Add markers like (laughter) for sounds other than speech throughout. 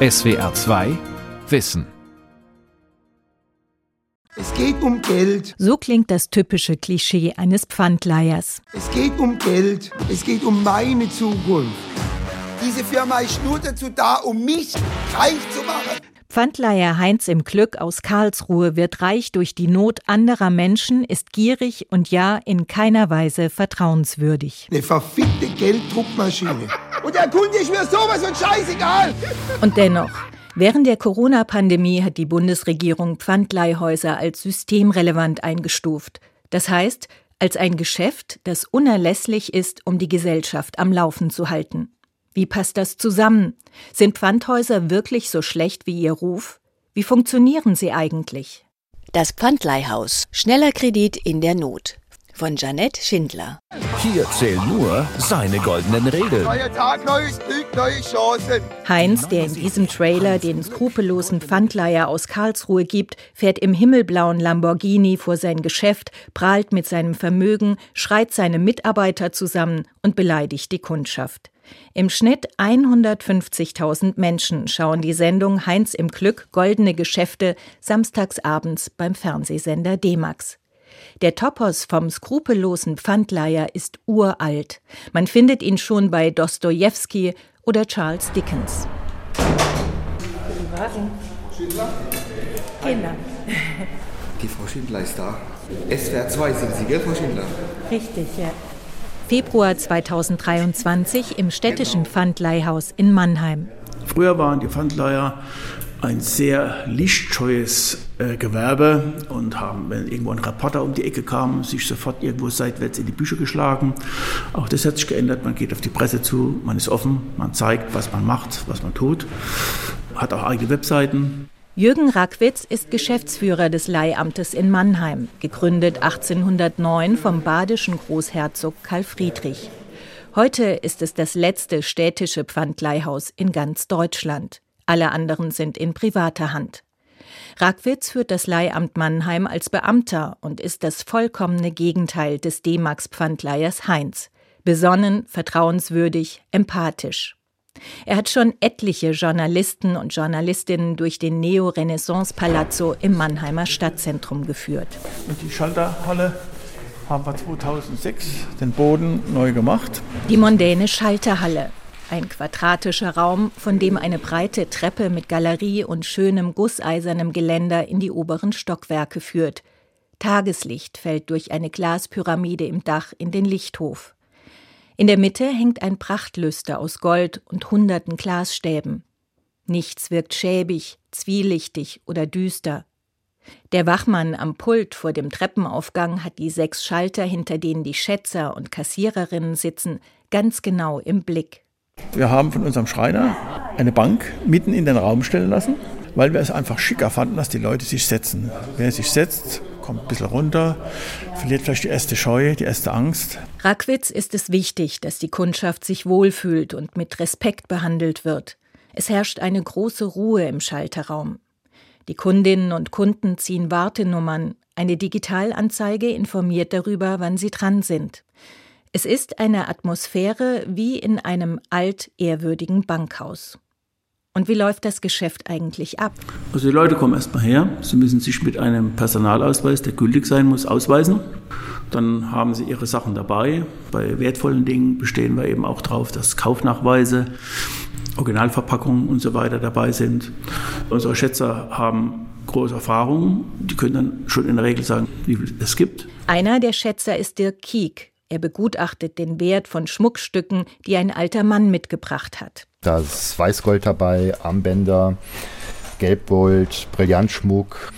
SWR 2 Wissen. Es geht um Geld. So klingt das typische Klischee eines Pfandleihers. Es geht um Geld. Es geht um meine Zukunft. Diese Firma ist nur dazu da, um mich reich zu machen. Pfandleiher Heinz im Glück aus Karlsruhe wird reich durch die Not anderer Menschen, ist gierig und ja in keiner Weise vertrauenswürdig. Eine verfickte Gelddruckmaschine. Und der Kunde ist mir sowas von scheißegal. Und dennoch, während der Corona-Pandemie hat die Bundesregierung Pfandleihhäuser als systemrelevant eingestuft. Das heißt, als ein Geschäft, das unerlässlich ist, um die Gesellschaft am Laufen zu halten. Wie passt das zusammen? Sind Pfandhäuser wirklich so schlecht wie ihr Ruf? Wie funktionieren sie eigentlich? Das Pfandleihhaus. Schneller Kredit in der Not. Von Janette Schindler. Hier zählen nur seine goldenen Regeln. Neuer Tag, neues Glück, neue Chancen. Heinz, der in diesem Trailer den skrupellosen Pfandleiher aus Karlsruhe gibt, fährt im himmelblauen Lamborghini vor sein Geschäft, prahlt mit seinem Vermögen, schreit seine Mitarbeiter zusammen und beleidigt die Kundschaft. Im Schnitt 150.000 Menschen schauen die Sendung Heinz im Glück Goldene Geschäfte samstagsabends beim Fernsehsender D-Max. Der Topos vom skrupellosen Pfandleiher ist uralt. Man findet ihn schon bei Dostojewski oder Charles Dickens. Schindler? Kinder. Die Frau Schindler ist da. SWR 2 sind Sie, gell, Frau Schindler? Richtig, ja. Februar 2023 im städtischen Pfandleihhaus in Mannheim. Früher waren die Pfandleiher ein sehr lichtscheues äh, Gewerbe und haben, wenn irgendwo ein Reporter um die Ecke kam, sich sofort irgendwo seitwärts in die Bücher geschlagen. Auch das hat sich geändert. Man geht auf die Presse zu, man ist offen, man zeigt, was man macht, was man tut, hat auch eigene Webseiten. Jürgen Rackwitz ist Geschäftsführer des Leihamtes in Mannheim, gegründet 1809 vom badischen Großherzog Karl Friedrich. Heute ist es das letzte städtische Pfandleihhaus in ganz Deutschland. Alle anderen sind in privater Hand. Rackwitz führt das Leihamt Mannheim als Beamter und ist das vollkommene Gegenteil des D-Max Pfandleihers Heinz. Besonnen, vertrauenswürdig, empathisch. Er hat schon etliche Journalisten und Journalistinnen durch den Neo-Renaissance-Palazzo im Mannheimer Stadtzentrum geführt. Und die Schalterhalle haben wir 2006 den Boden neu gemacht. Die mondäne Schalterhalle. Ein quadratischer Raum, von dem eine breite Treppe mit Galerie und schönem gusseisernem Geländer in die oberen Stockwerke führt. Tageslicht fällt durch eine Glaspyramide im Dach in den Lichthof. In der Mitte hängt ein Prachtlüster aus Gold und hunderten Glasstäben. Nichts wirkt schäbig, zwielichtig oder düster. Der Wachmann am Pult vor dem Treppenaufgang hat die sechs Schalter, hinter denen die Schätzer und Kassiererinnen sitzen, ganz genau im Blick. Wir haben von unserem Schreiner eine Bank mitten in den Raum stellen lassen, weil wir es einfach schicker fanden, dass die Leute sich setzen. Wer sich setzt, kommt ein bisschen runter, verliert vielleicht die erste Scheu, die erste Angst. Rackwitz ist es wichtig, dass die Kundschaft sich wohlfühlt und mit Respekt behandelt wird. Es herrscht eine große Ruhe im Schalterraum. Die Kundinnen und Kunden ziehen Wartenummern. Eine Digitalanzeige informiert darüber, wann sie dran sind. Es ist eine Atmosphäre wie in einem altehrwürdigen Bankhaus. Und wie läuft das Geschäft eigentlich ab? Also die Leute kommen erstmal her, sie müssen sich mit einem Personalausweis, der gültig sein muss, ausweisen. Dann haben sie ihre Sachen dabei. Bei wertvollen Dingen bestehen wir eben auch darauf, dass Kaufnachweise, Originalverpackungen und so weiter dabei sind. Unsere Schätzer haben große Erfahrung. Die können dann schon in der Regel sagen, wie viel es gibt. Einer der Schätzer ist Dirk Kiek. Er begutachtet den Wert von Schmuckstücken, die ein alter Mann mitgebracht hat. Da ist Weißgold dabei, Armbänder, Gelbgold, Brillantschmuck.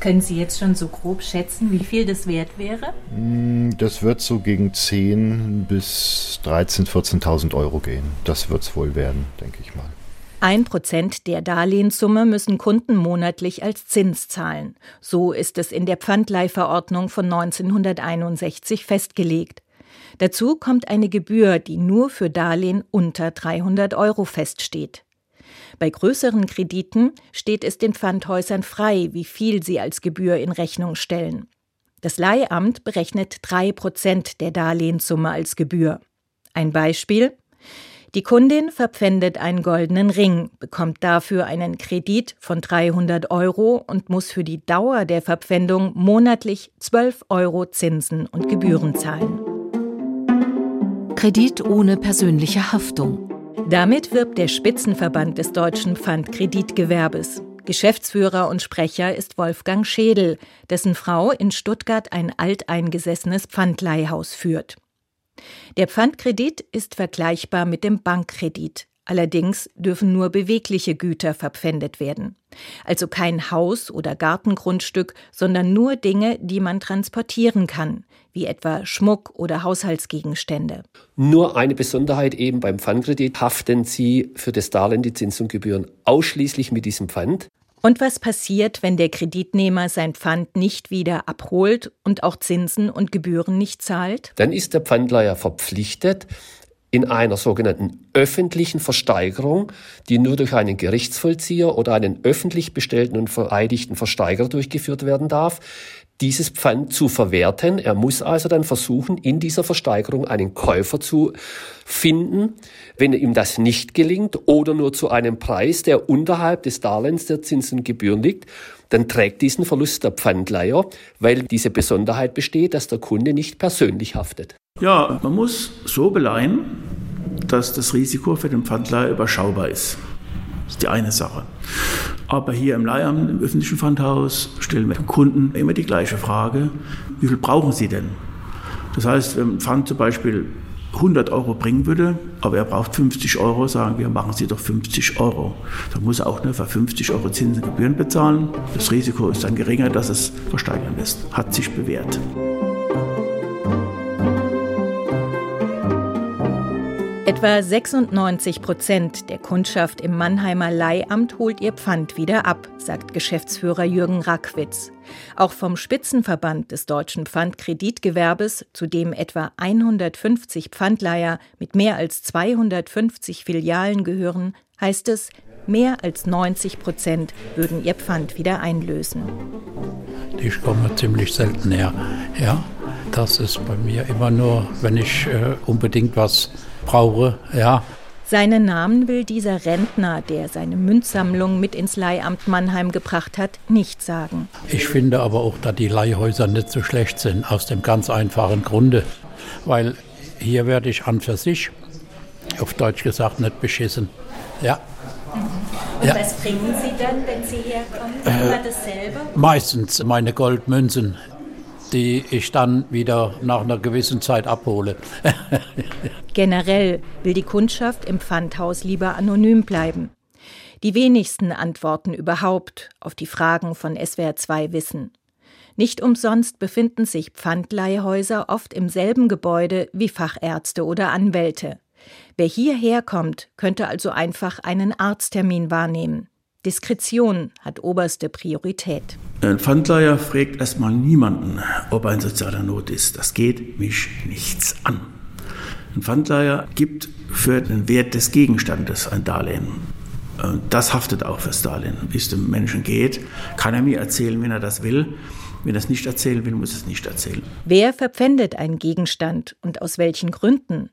Können Sie jetzt schon so grob schätzen, wie viel das wert wäre? Das wird so gegen 10 bis 13.000, 14.000 Euro gehen. Das wird es wohl werden, denke ich mal. Ein Prozent der Darlehenssumme müssen Kunden monatlich als Zins zahlen. So ist es in der Pfandleihverordnung von 1961 festgelegt. Dazu kommt eine Gebühr, die nur für Darlehen unter 300 Euro feststeht. Bei größeren Krediten steht es den Pfandhäusern frei, wie viel sie als Gebühr in Rechnung stellen. Das Leihamt berechnet drei Prozent der Darlehenssumme als Gebühr. Ein Beispiel. Die Kundin verpfändet einen goldenen Ring, bekommt dafür einen Kredit von 300 Euro und muss für die Dauer der Verpfändung monatlich 12 Euro Zinsen und Gebühren zahlen. Kredit ohne persönliche Haftung. Damit wirbt der Spitzenverband des deutschen Pfandkreditgewerbes. Geschäftsführer und Sprecher ist Wolfgang Schädel, dessen Frau in Stuttgart ein alteingesessenes Pfandleihhaus führt. Der Pfandkredit ist vergleichbar mit dem Bankkredit. Allerdings dürfen nur bewegliche Güter verpfändet werden. Also kein Haus oder Gartengrundstück, sondern nur Dinge, die man transportieren kann, wie etwa Schmuck oder Haushaltsgegenstände. Nur eine Besonderheit eben beim Pfandkredit haften Sie für das Darlehen die Zins und Gebühren ausschließlich mit diesem Pfand. Und was passiert, wenn der Kreditnehmer sein Pfand nicht wieder abholt und auch Zinsen und Gebühren nicht zahlt? Dann ist der Pfandleiher verpflichtet, in einer sogenannten öffentlichen Versteigerung, die nur durch einen Gerichtsvollzieher oder einen öffentlich bestellten und vereidigten Versteiger durchgeführt werden darf, dieses Pfand zu verwerten. Er muss also dann versuchen, in dieser Versteigerung einen Käufer zu finden. Wenn ihm das nicht gelingt oder nur zu einem Preis, der unterhalb des Darlehens der Zinsen und Gebühren liegt, dann trägt diesen Verlust der Pfandleiher, weil diese Besonderheit besteht, dass der Kunde nicht persönlich haftet. Ja, man muss so beleihen, dass das Risiko für den Pfandleiher überschaubar ist. Das ist die eine Sache. Aber hier im Leihamt, im öffentlichen Pfandhaus, stellen wir dem Kunden immer die gleiche Frage, wie viel brauchen Sie denn? Das heißt, wenn ein Pfand zum Beispiel 100 Euro bringen würde, aber er braucht 50 Euro, sagen wir, machen Sie doch 50 Euro. Dann muss er auch nur für 50 Euro Zinsen und Gebühren bezahlen. Das Risiko ist dann geringer, dass es versteigern lässt. Hat sich bewährt. Etwa 96 Prozent der Kundschaft im Mannheimer Leihamt holt ihr Pfand wieder ab, sagt Geschäftsführer Jürgen Rackwitz. Auch vom Spitzenverband des deutschen Pfandkreditgewerbes, zu dem etwa 150 Pfandleiher mit mehr als 250 Filialen gehören, heißt es, mehr als 90 Prozent würden ihr Pfand wieder einlösen. Ich komme ziemlich selten her. Ja, das ist bei mir immer nur, wenn ich äh, unbedingt was brauche, ja. Seinen Namen will dieser Rentner, der seine Münzsammlung mit ins Leihamt Mannheim gebracht hat, nicht sagen. Ich finde aber auch, dass die Leihhäuser nicht so schlecht sind, aus dem ganz einfachen Grunde. Weil hier werde ich an für sich, auf Deutsch gesagt, nicht beschissen. Ja. Und ja. was bringen Sie dann, wenn Sie herkommen? Immer dasselbe? Meistens meine Goldmünzen die ich dann wieder nach einer gewissen Zeit abhole. (laughs) Generell will die Kundschaft im Pfandhaus lieber anonym bleiben. Die wenigsten antworten überhaupt auf die Fragen von SWR 2 Wissen. Nicht umsonst befinden sich Pfandleihhäuser oft im selben Gebäude wie Fachärzte oder Anwälte. Wer hierher kommt, könnte also einfach einen Arzttermin wahrnehmen. Diskretion hat oberste Priorität. Ein Pfandleiher fragt erstmal niemanden, ob er in sozialer Not ist. Das geht mich nichts an. Ein Pfandleiher gibt für den Wert des Gegenstandes ein Darlehen. Das haftet auch fürs Darlehen. Wie es dem Menschen geht, kann er mir erzählen, wenn er das will. Wenn er es nicht erzählen will, muss er es nicht erzählen. Wer verpfändet einen Gegenstand und aus welchen Gründen?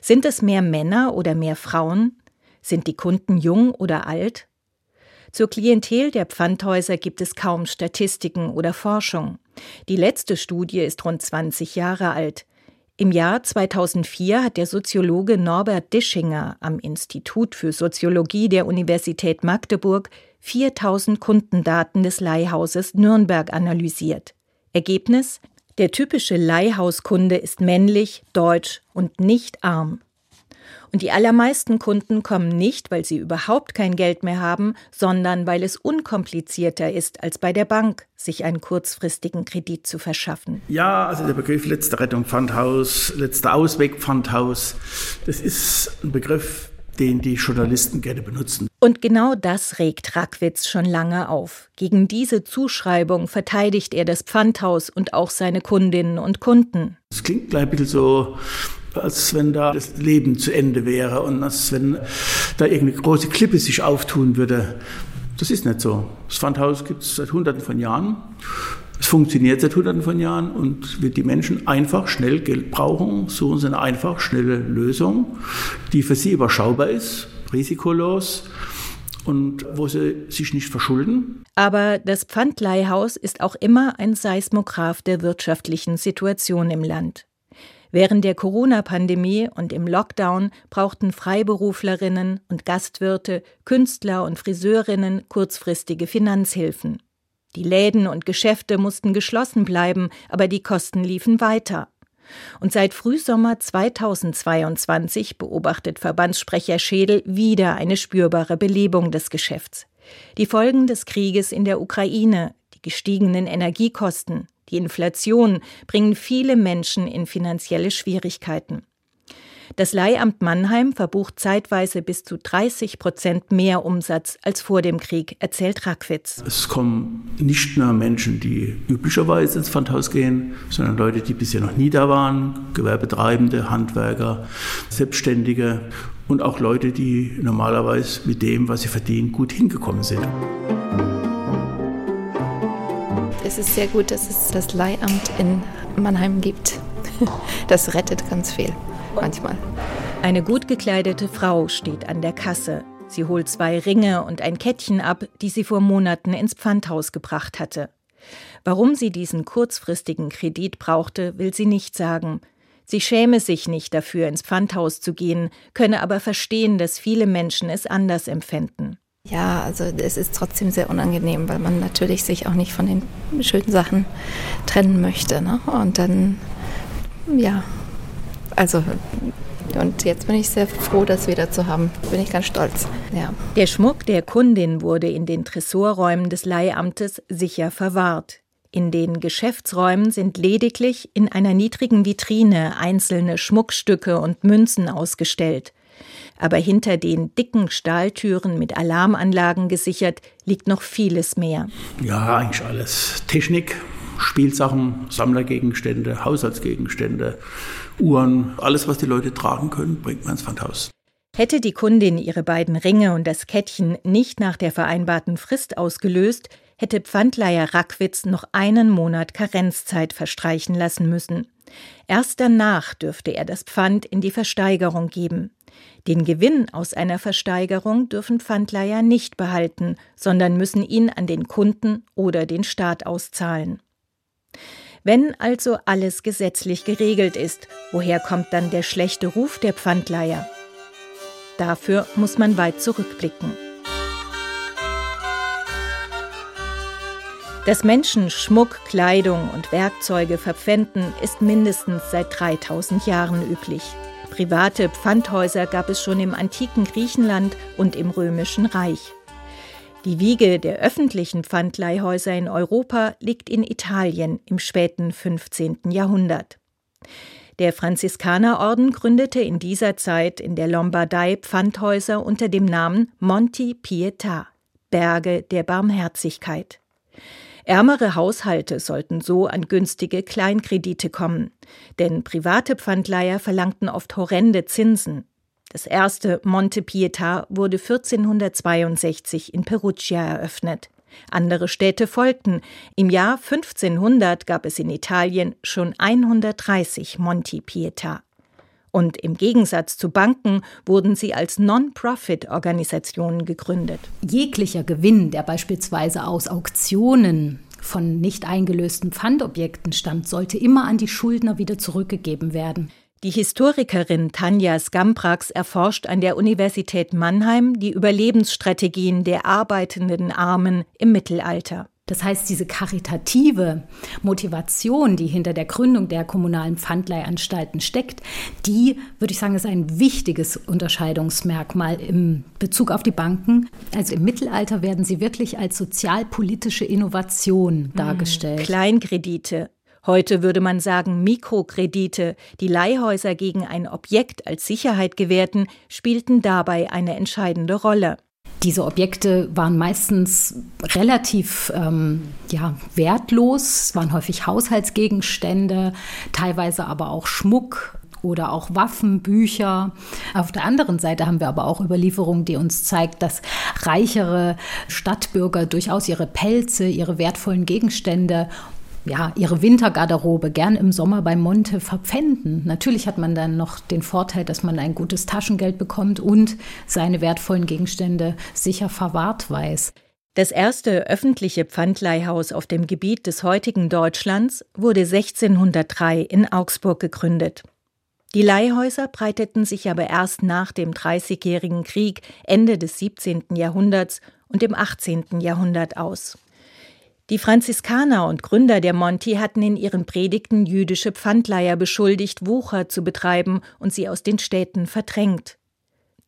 Sind es mehr Männer oder mehr Frauen? Sind die Kunden jung oder alt? Zur Klientel der Pfandhäuser gibt es kaum Statistiken oder Forschung. Die letzte Studie ist rund 20 Jahre alt. Im Jahr 2004 hat der Soziologe Norbert Dischinger am Institut für Soziologie der Universität Magdeburg 4000 Kundendaten des Leihhauses Nürnberg analysiert. Ergebnis? Der typische Leihhauskunde ist männlich, deutsch und nicht arm. Und die allermeisten Kunden kommen nicht, weil sie überhaupt kein Geld mehr haben, sondern weil es unkomplizierter ist als bei der Bank, sich einen kurzfristigen Kredit zu verschaffen. Ja, also der Begriff letzte Rettung Pfandhaus, letzter Ausweg Pfandhaus, das ist ein Begriff, den die Journalisten gerne benutzen. Und genau das regt Rackwitz schon lange auf. Gegen diese Zuschreibung verteidigt er das Pfandhaus und auch seine Kundinnen und Kunden. Es klingt gleich ein bisschen so als wenn da das Leben zu Ende wäre und als wenn da irgendeine große Klippe sich auftun würde. Das ist nicht so. Das Pfandhaus gibt es seit Hunderten von Jahren. Es funktioniert seit hunderten von Jahren und wird die Menschen einfach schnell Geld brauchen, suchen sie eine einfach schnelle Lösung, die für sie überschaubar ist, risikolos und wo sie sich nicht verschulden. Aber das Pfandleihhaus ist auch immer ein Seismograph der wirtschaftlichen Situation im Land. Während der Corona-Pandemie und im Lockdown brauchten Freiberuflerinnen und Gastwirte, Künstler und Friseurinnen kurzfristige Finanzhilfen. Die Läden und Geschäfte mussten geschlossen bleiben, aber die Kosten liefen weiter. Und seit Frühsommer 2022 beobachtet Verbandssprecher Schädel wieder eine spürbare Belebung des Geschäfts. Die Folgen des Krieges in der Ukraine, die gestiegenen Energiekosten, die Inflation bringen viele Menschen in finanzielle Schwierigkeiten. Das Leihamt Mannheim verbucht zeitweise bis zu 30 Prozent mehr Umsatz als vor dem Krieg, erzählt Rackwitz. Es kommen nicht nur Menschen, die üblicherweise ins Pfandhaus gehen, sondern Leute, die bisher noch nie da waren, Gewerbetreibende, Handwerker, Selbstständige und auch Leute, die normalerweise mit dem, was sie verdienen, gut hingekommen sind es ist sehr gut, dass es das Leihamt in Mannheim gibt. (laughs) Das rettet ganz viel, manchmal. Eine gut gekleidete Frau steht an der Kasse. Sie holt zwei Ringe und ein Kettchen ab, die sie vor Monaten ins Pfandhaus gebracht hatte. Warum sie diesen kurzfristigen Kredit brauchte, will sie nicht sagen. Sie schäme sich nicht dafür, ins Pfandhaus zu gehen, könne aber verstehen, dass viele Menschen es anders empfänden. Ja, also es ist trotzdem sehr unangenehm, weil man natürlich sich auch nicht von den schönen Sachen trennen möchte. Ne? Und dann, ja, also und jetzt bin ich sehr froh, das wieder zu haben. Bin ich ganz stolz. Ja. Der Schmuck der Kundin wurde in den Tresorräumen des Leihamtes sicher verwahrt. In den Geschäftsräumen sind lediglich in einer niedrigen Vitrine einzelne Schmuckstücke und Münzen ausgestellt aber hinter den dicken Stahltüren mit Alarmanlagen gesichert liegt noch vieles mehr. Ja, eigentlich alles. Technik, Spielsachen, Sammlergegenstände, Haushaltsgegenstände, Uhren, alles, was die Leute tragen können, bringt man ins Pfandhaus. Hätte die Kundin ihre beiden Ringe und das Kettchen nicht nach der vereinbarten Frist ausgelöst, hätte Pfandleiher Rackwitz noch einen Monat Karenzzeit verstreichen lassen müssen. Erst danach dürfte er das Pfand in die Versteigerung geben. Den Gewinn aus einer Versteigerung dürfen Pfandleiher nicht behalten, sondern müssen ihn an den Kunden oder den Staat auszahlen. Wenn also alles gesetzlich geregelt ist, woher kommt dann der schlechte Ruf der Pfandleiher? Dafür muss man weit zurückblicken. Dass Menschen Schmuck, Kleidung und Werkzeuge verpfänden, ist mindestens seit 3000 Jahren üblich. Private Pfandhäuser gab es schon im antiken Griechenland und im römischen Reich. Die Wiege der öffentlichen Pfandleihhäuser in Europa liegt in Italien im späten 15. Jahrhundert. Der Franziskanerorden gründete in dieser Zeit in der Lombardei Pfandhäuser unter dem Namen Monti Pietà, Berge der Barmherzigkeit. Ärmere Haushalte sollten so an günstige Kleinkredite kommen, denn private Pfandleiher verlangten oft horrende Zinsen. Das erste Monte Pietà wurde 1462 in Perugia eröffnet. Andere Städte folgten. Im Jahr 1500 gab es in Italien schon 130 Monti Pietà. Und im Gegensatz zu Banken wurden sie als Non-Profit-Organisationen gegründet. Jeglicher Gewinn, der beispielsweise aus Auktionen von nicht eingelösten Pfandobjekten stammt, sollte immer an die Schuldner wieder zurückgegeben werden. Die Historikerin Tanja Skamprax erforscht an der Universität Mannheim die Überlebensstrategien der arbeitenden Armen im Mittelalter. Das heißt, diese karitative Motivation, die hinter der Gründung der kommunalen Pfandleihanstalten steckt, die, würde ich sagen, ist ein wichtiges Unterscheidungsmerkmal im Bezug auf die Banken. Also im Mittelalter werden sie wirklich als sozialpolitische Innovation hm, dargestellt. Kleinkredite, Heute würde man sagen Mikrokredite, die Leihhäuser gegen ein Objekt als Sicherheit gewährten, spielten dabei eine entscheidende Rolle. Diese Objekte waren meistens relativ ähm, ja, wertlos, es waren häufig Haushaltsgegenstände, teilweise aber auch Schmuck, oder auch Waffen, Bücher. Auf der anderen Seite haben wir aber auch Überlieferungen, die uns zeigt, dass reichere Stadtbürger durchaus ihre Pelze, ihre wertvollen Gegenstände ja, ihre Wintergarderobe gern im Sommer bei Monte verpfänden. Natürlich hat man dann noch den Vorteil, dass man ein gutes Taschengeld bekommt und seine wertvollen Gegenstände sicher verwahrt weiß. Das erste öffentliche Pfandleihhaus auf dem Gebiet des heutigen Deutschlands wurde 1603 in Augsburg gegründet. Die Leihhäuser breiteten sich aber erst nach dem Dreißigjährigen Krieg Ende des 17. Jahrhunderts und im 18. Jahrhundert aus. Die Franziskaner und Gründer der Monti hatten in ihren Predigten jüdische Pfandleiher beschuldigt, Wucher zu betreiben und sie aus den Städten verdrängt.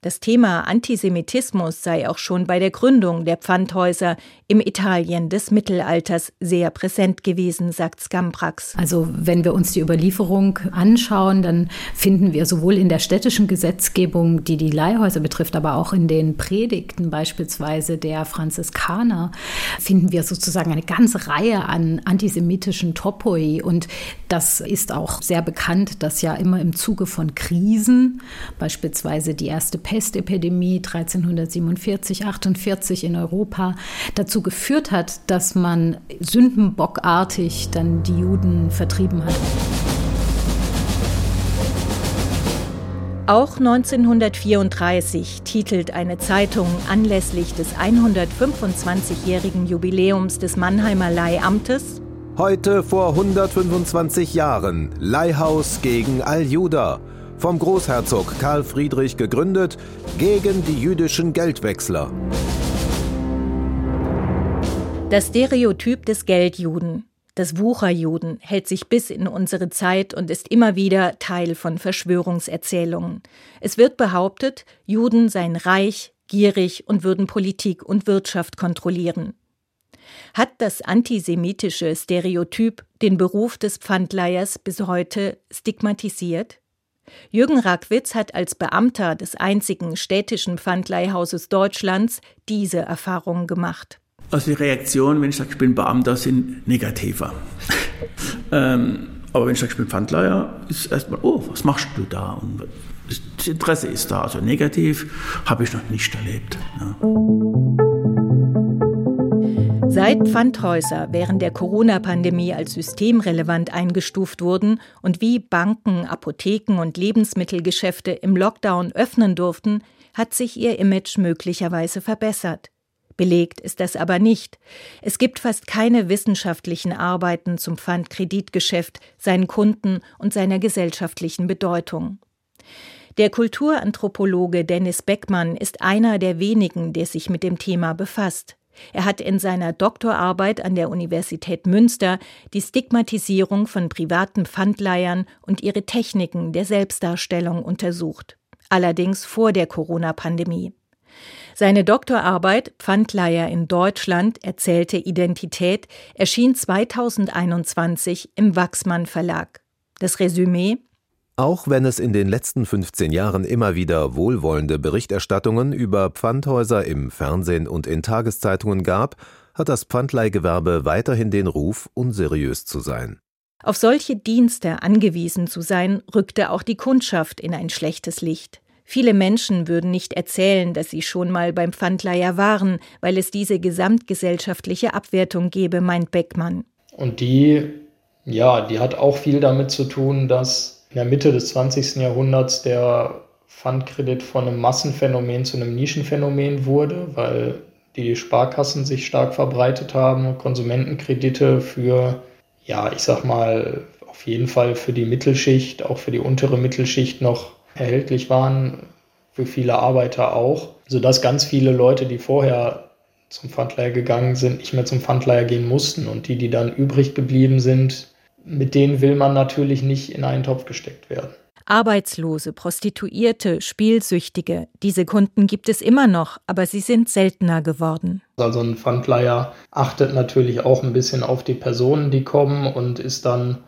Das Thema Antisemitismus sei auch schon bei der Gründung der Pfandhäuser im Italien des Mittelalters sehr präsent gewesen, sagt Scamprax. Also wenn wir uns die Überlieferung anschauen, dann finden wir sowohl in der städtischen Gesetzgebung, die die Leihhäuser betrifft, aber auch in den Predigten beispielsweise der Franziskaner, finden wir sozusagen eine ganze Reihe an antisemitischen Topoi. Und das ist auch sehr bekannt, dass ja immer im Zuge von Krisen, beispielsweise die erste Pest, Pestepidemie 1347, 48 in Europa dazu geführt hat, dass man sündenbockartig dann die Juden vertrieben hat. Auch 1934 titelt eine Zeitung anlässlich des 125-jährigen Jubiläums des Mannheimer Leihamtes. Heute vor 125 Jahren. Leihhaus gegen Al-Juda vom Großherzog Karl Friedrich gegründet, gegen die jüdischen Geldwechsler. Das Stereotyp des Geldjuden, des Wucherjuden, hält sich bis in unsere Zeit und ist immer wieder Teil von Verschwörungserzählungen. Es wird behauptet, Juden seien reich, gierig und würden Politik und Wirtschaft kontrollieren. Hat das antisemitische Stereotyp den Beruf des Pfandleihers bis heute stigmatisiert? Jürgen Rackwitz hat als Beamter des einzigen städtischen Pfandleihhauses Deutschlands diese Erfahrung gemacht. Also die Reaktionen, wenn ich sage, ich bin Beamter, sind negativer. (laughs) ähm, aber wenn ich sage, ich bin Pfandleiher, ist erstmal, oh, was machst du da? Und das Interesse ist da. Also negativ habe ich noch nicht erlebt. Ja. Seit Pfandhäuser während der Corona-Pandemie als systemrelevant eingestuft wurden und wie Banken, Apotheken und Lebensmittelgeschäfte im Lockdown öffnen durften, hat sich ihr Image möglicherweise verbessert. Belegt ist das aber nicht. Es gibt fast keine wissenschaftlichen Arbeiten zum Pfandkreditgeschäft, seinen Kunden und seiner gesellschaftlichen Bedeutung. Der Kulturanthropologe Dennis Beckmann ist einer der wenigen, der sich mit dem Thema befasst. Er hat in seiner Doktorarbeit an der Universität Münster die Stigmatisierung von privaten Pfandleihern und ihre Techniken der Selbstdarstellung untersucht. Allerdings vor der Corona-Pandemie. Seine Doktorarbeit Pfandleiher in Deutschland erzählte Identität erschien 2021 im Wachsmann Verlag. Das Resümee auch wenn es in den letzten 15 Jahren immer wieder wohlwollende Berichterstattungen über Pfandhäuser im Fernsehen und in Tageszeitungen gab, hat das Pfandleihgewerbe weiterhin den Ruf, unseriös zu sein. Auf solche Dienste angewiesen zu sein, rückte auch die Kundschaft in ein schlechtes Licht. Viele Menschen würden nicht erzählen, dass sie schon mal beim Pfandleiher waren, weil es diese gesamtgesellschaftliche Abwertung gebe, meint Beckmann. Und die, ja, die hat auch viel damit zu tun, dass in der Mitte des 20. Jahrhunderts der Pfandkredit von einem Massenphänomen zu einem Nischenphänomen wurde, weil die Sparkassen sich stark verbreitet haben, Konsumentenkredite für, ja, ich sag mal, auf jeden Fall für die Mittelschicht, auch für die untere Mittelschicht noch erhältlich waren, für viele Arbeiter auch, sodass ganz viele Leute, die vorher zum Pfandleiher gegangen sind, nicht mehr zum Pfandleiher gehen mussten und die, die dann übrig geblieben sind, mit denen will man natürlich nicht in einen Topf gesteckt werden. Arbeitslose, Prostituierte, Spielsüchtige, diese Kunden gibt es immer noch, aber sie sind seltener geworden. Also ein Pfandleiher achtet natürlich auch ein bisschen auf die Personen, die kommen und ist dann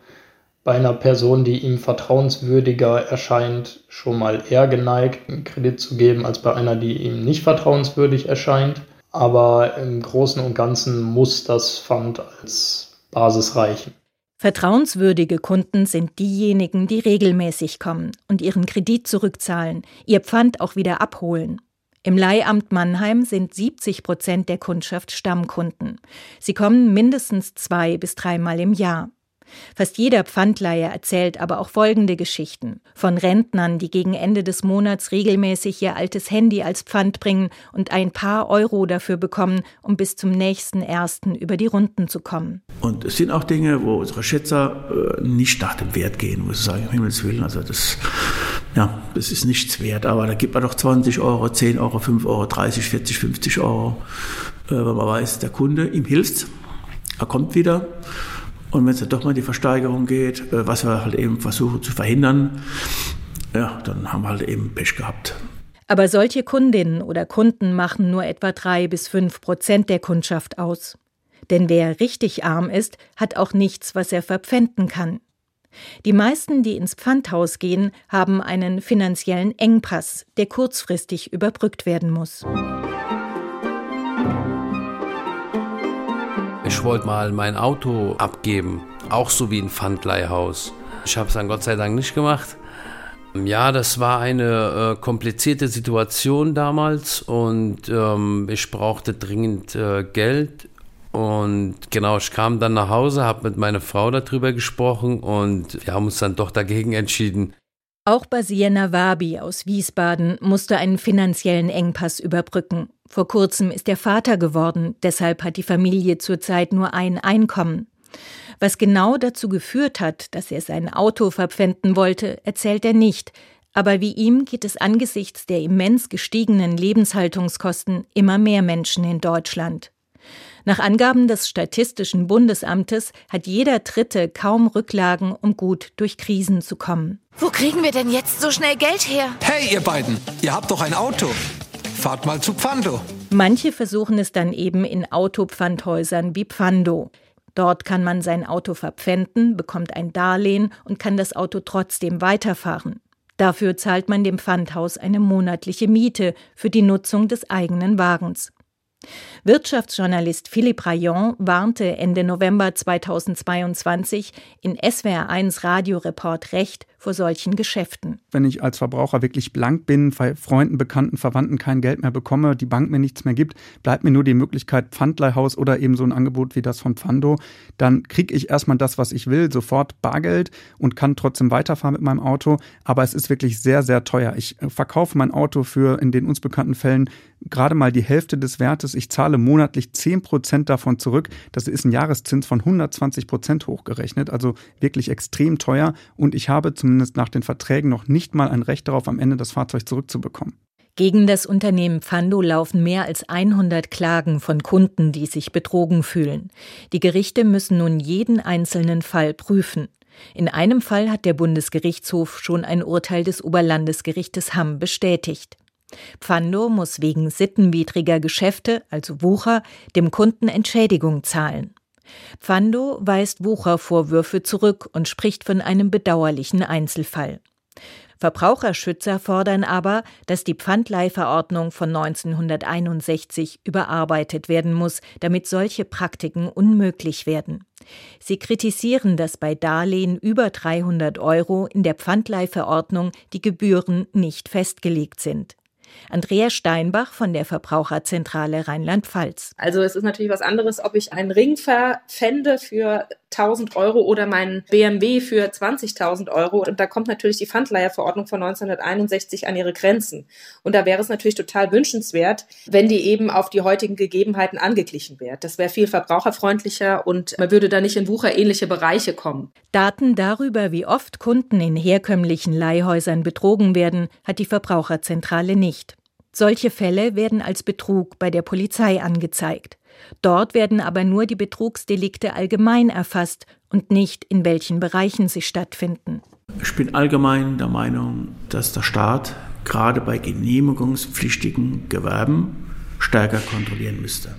bei einer Person, die ihm vertrauenswürdiger erscheint, schon mal eher geneigt, einen Kredit zu geben, als bei einer, die ihm nicht vertrauenswürdig erscheint. Aber im Großen und Ganzen muss das Pfand als Basis reichen. Vertrauenswürdige Kunden sind diejenigen, die regelmäßig kommen und ihren Kredit zurückzahlen, ihr Pfand auch wieder abholen. Im Leihamt Mannheim sind 70 Prozent der Kundschaft Stammkunden. Sie kommen mindestens zwei bis dreimal im Jahr. Fast jeder Pfandleiher erzählt aber auch folgende Geschichten. Von Rentnern, die gegen Ende des Monats regelmäßig ihr altes Handy als Pfand bringen und ein paar Euro dafür bekommen, um bis zum nächsten ersten über die Runden zu kommen. Und es sind auch Dinge, wo unsere Schätzer äh, nicht nach dem Wert gehen, muss ich sagen, im Himmels Willen. Also das, ja, das ist nichts wert. Aber da gibt man doch 20 Euro, 10 Euro, 5 Euro, 30, 40, 50 Euro, äh, weil man weiß, der Kunde, ihm hilft er kommt wieder und wenn es dann doch mal in die Versteigerung geht, äh, was wir halt eben versuchen zu verhindern, ja, dann haben wir halt eben Pech gehabt. Aber solche Kundinnen oder Kunden machen nur etwa drei bis fünf Prozent der Kundschaft aus. Denn wer richtig arm ist, hat auch nichts, was er verpfänden kann. Die meisten, die ins Pfandhaus gehen, haben einen finanziellen Engpass, der kurzfristig überbrückt werden muss. Ich wollte mal mein Auto abgeben, auch so wie ein Pfandleihhaus. Ich habe es dann Gott sei Dank nicht gemacht. Ja, das war eine äh, komplizierte Situation damals und ähm, ich brauchte dringend äh, Geld. Und genau, ich kam dann nach Hause, habe mit meiner Frau darüber gesprochen und wir haben uns dann doch dagegen entschieden. Auch Basir Nawabi aus Wiesbaden musste einen finanziellen Engpass überbrücken. Vor kurzem ist er Vater geworden, deshalb hat die Familie zurzeit nur ein Einkommen. Was genau dazu geführt hat, dass er sein Auto verpfänden wollte, erzählt er nicht, aber wie ihm geht es angesichts der immens gestiegenen Lebenshaltungskosten immer mehr Menschen in Deutschland. Nach Angaben des Statistischen Bundesamtes hat jeder Dritte kaum Rücklagen, um gut durch Krisen zu kommen. Wo kriegen wir denn jetzt so schnell Geld her? Hey, ihr beiden, ihr habt doch ein Auto. Fahrt mal zu Pfando. Manche versuchen es dann eben in Autopfandhäusern wie Pfando. Dort kann man sein Auto verpfänden, bekommt ein Darlehen und kann das Auto trotzdem weiterfahren. Dafür zahlt man dem Pfandhaus eine monatliche Miete für die Nutzung des eigenen Wagens. Wirtschaftsjournalist Philippe Rayon warnte Ende November 2022 in SWR1 Radioreport Recht vor solchen Geschäften. Wenn ich als Verbraucher wirklich blank bin, bei Freunden, Bekannten, Verwandten kein Geld mehr bekomme, die Bank mir nichts mehr gibt, bleibt mir nur die Möglichkeit Pfandleihhaus oder eben so ein Angebot wie das von Pfando, dann kriege ich erstmal das, was ich will, sofort Bargeld und kann trotzdem weiterfahren mit meinem Auto. Aber es ist wirklich sehr, sehr teuer. Ich äh, verkaufe mein Auto für in den uns bekannten Fällen gerade mal die Hälfte des Wertes. Ich zahle monatlich 10 Prozent davon zurück. Das ist ein Jahreszins von 120 Prozent hochgerechnet, also wirklich extrem teuer. Und ich habe zumindest nach den Verträgen noch nicht mal ein Recht darauf, am Ende das Fahrzeug zurückzubekommen. Gegen das Unternehmen Pfando laufen mehr als 100 Klagen von Kunden, die sich betrogen fühlen. Die Gerichte müssen nun jeden einzelnen Fall prüfen. In einem Fall hat der Bundesgerichtshof schon ein Urteil des Oberlandesgerichtes Hamm bestätigt. Pfando muss wegen sittenwidriger Geschäfte, also Wucher, dem Kunden Entschädigung zahlen. Pfando weist Wuchervorwürfe zurück und spricht von einem bedauerlichen Einzelfall. Verbraucherschützer fordern aber, dass die Pfandleihverordnung von 1961 überarbeitet werden muss, damit solche Praktiken unmöglich werden. Sie kritisieren, dass bei Darlehen über 300 Euro in der Pfandleihverordnung die Gebühren nicht festgelegt sind. Andrea Steinbach von der Verbraucherzentrale Rheinland-Pfalz. Also es ist natürlich was anderes, ob ich einen Ring verpfände für 1000 Euro oder meinen BMW für 20.000 Euro. Und da kommt natürlich die Pfandleiherverordnung von 1961 an ihre Grenzen. Und da wäre es natürlich total wünschenswert, wenn die eben auf die heutigen Gegebenheiten angeglichen wäre. Das wäre viel verbraucherfreundlicher und man würde da nicht in wucherähnliche Bereiche kommen. Daten darüber, wie oft Kunden in herkömmlichen Leihhäusern betrogen werden, hat die Verbraucherzentrale nicht. Solche Fälle werden als Betrug bei der Polizei angezeigt. Dort werden aber nur die Betrugsdelikte allgemein erfasst und nicht in welchen Bereichen sie stattfinden. Ich bin allgemein der Meinung, dass der Staat gerade bei genehmigungspflichtigen Gewerben stärker kontrollieren müsste.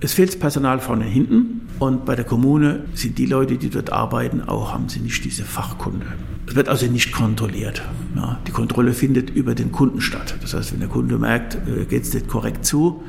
Es fehlt Personal vorne und hinten und bei der Kommune sind die Leute, die dort arbeiten, auch haben sie nicht diese Fachkunde. Es wird also nicht kontrolliert. Ja, die Kontrolle findet über den Kunden statt. Das heißt, wenn der Kunde merkt, äh, geht es nicht korrekt zu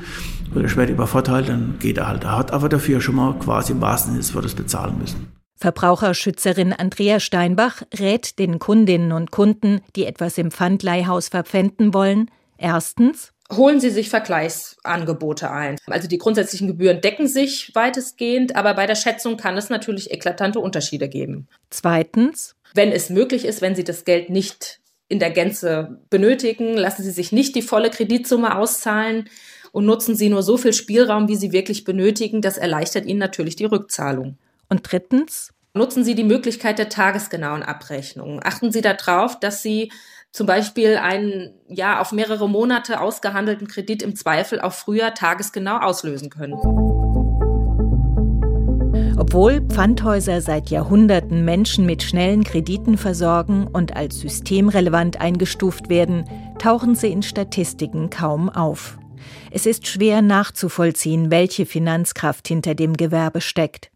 oder schwer übervorteilt, dann geht er halt. Er hat aber dafür schon mal quasi im wahrsten Sinne des Wortes bezahlen müssen. Verbraucherschützerin Andrea Steinbach rät den Kundinnen und Kunden, die etwas im Pfandleihhaus verpfänden wollen, erstens holen Sie sich Vergleichsangebote ein. Also die grundsätzlichen Gebühren decken sich weitestgehend, aber bei der Schätzung kann es natürlich eklatante Unterschiede geben. Zweitens, wenn es möglich ist, wenn Sie das Geld nicht in der Gänze benötigen, lassen Sie sich nicht die volle Kreditsumme auszahlen und nutzen Sie nur so viel Spielraum, wie Sie wirklich benötigen. Das erleichtert Ihnen natürlich die Rückzahlung. Und drittens, nutzen Sie die Möglichkeit der tagesgenauen Abrechnung. Achten Sie darauf, dass Sie zum Beispiel einen ja auf mehrere Monate ausgehandelten Kredit im Zweifel auch früher tagesgenau auslösen können. Obwohl Pfandhäuser seit Jahrhunderten Menschen mit schnellen Krediten versorgen und als systemrelevant eingestuft werden, tauchen sie in Statistiken kaum auf. Es ist schwer nachzuvollziehen, welche Finanzkraft hinter dem Gewerbe steckt.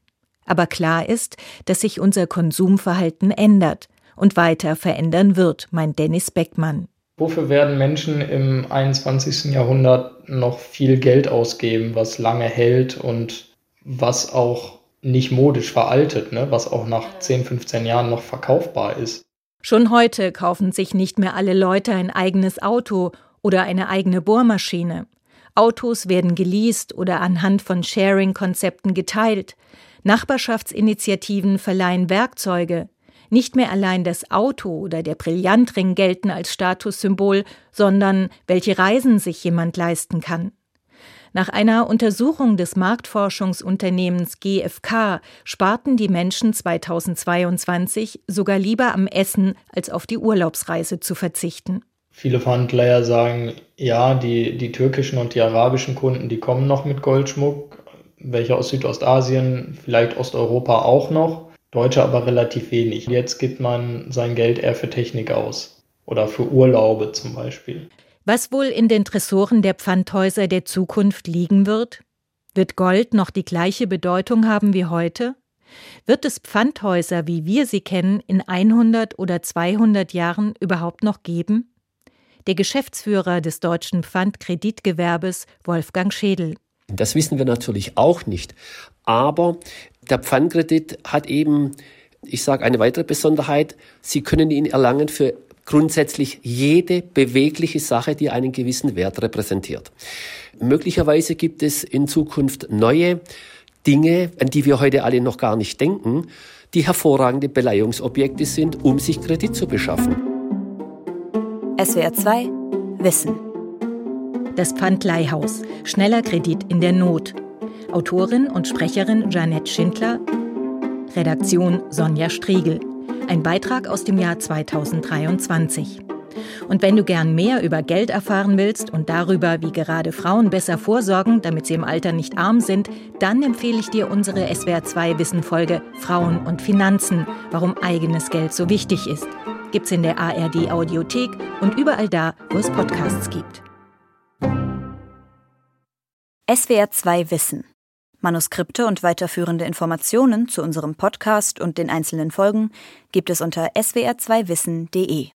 Aber klar ist, dass sich unser Konsumverhalten ändert und weiter verändern wird, meint Dennis Beckmann. Wofür werden Menschen im 21. Jahrhundert noch viel Geld ausgeben, was lange hält und was auch nicht modisch veraltet, ne? was auch nach 10, 15 Jahren noch verkaufbar ist? Schon heute kaufen sich nicht mehr alle Leute ein eigenes Auto oder eine eigene Bohrmaschine. Autos werden geleast oder anhand von Sharing-Konzepten geteilt. Nachbarschaftsinitiativen verleihen Werkzeuge. Nicht mehr allein das Auto oder der Brillantring gelten als Statussymbol, sondern welche Reisen sich jemand leisten kann. Nach einer Untersuchung des Marktforschungsunternehmens GfK sparten die Menschen 2022 sogar lieber am Essen, als auf die Urlaubsreise zu verzichten. Viele Pfandleiher sagen, ja, die, die türkischen und die arabischen Kunden, die kommen noch mit Goldschmuck, welche aus Südostasien, vielleicht Osteuropa auch noch, Deutsche aber relativ wenig. Jetzt gibt man sein Geld eher für Technik aus oder für Urlaube zum Beispiel. Was wohl in den Tresoren der Pfandhäuser der Zukunft liegen wird? Wird Gold noch die gleiche Bedeutung haben wie heute? Wird es Pfandhäuser, wie wir sie kennen, in 100 oder 200 Jahren überhaupt noch geben? Der Geschäftsführer des deutschen Pfandkreditgewerbes, Wolfgang Schädel. Das wissen wir natürlich auch nicht. Aber der Pfandkredit hat eben, ich sage eine weitere Besonderheit, Sie können ihn erlangen für grundsätzlich jede bewegliche Sache, die einen gewissen Wert repräsentiert. Möglicherweise gibt es in Zukunft neue Dinge, an die wir heute alle noch gar nicht denken, die hervorragende Beleihungsobjekte sind, um sich Kredit zu beschaffen. SWR 2 Wissen. Das Pfandleihhaus. Schneller Kredit in der Not. Autorin und Sprecherin Janette Schindler. Redaktion Sonja Striegel. Ein Beitrag aus dem Jahr 2023. Und wenn du gern mehr über Geld erfahren willst und darüber, wie gerade Frauen besser vorsorgen, damit sie im Alter nicht arm sind, dann empfehle ich dir unsere SWR2 Wissenfolge Frauen und Finanzen, warum eigenes Geld so wichtig ist. Gibt's in der ARD Audiothek und überall da, wo es Podcasts gibt. SWR2 Wissen. Manuskripte und weiterführende Informationen zu unserem Podcast und den einzelnen Folgen gibt es unter swr2wissen.de.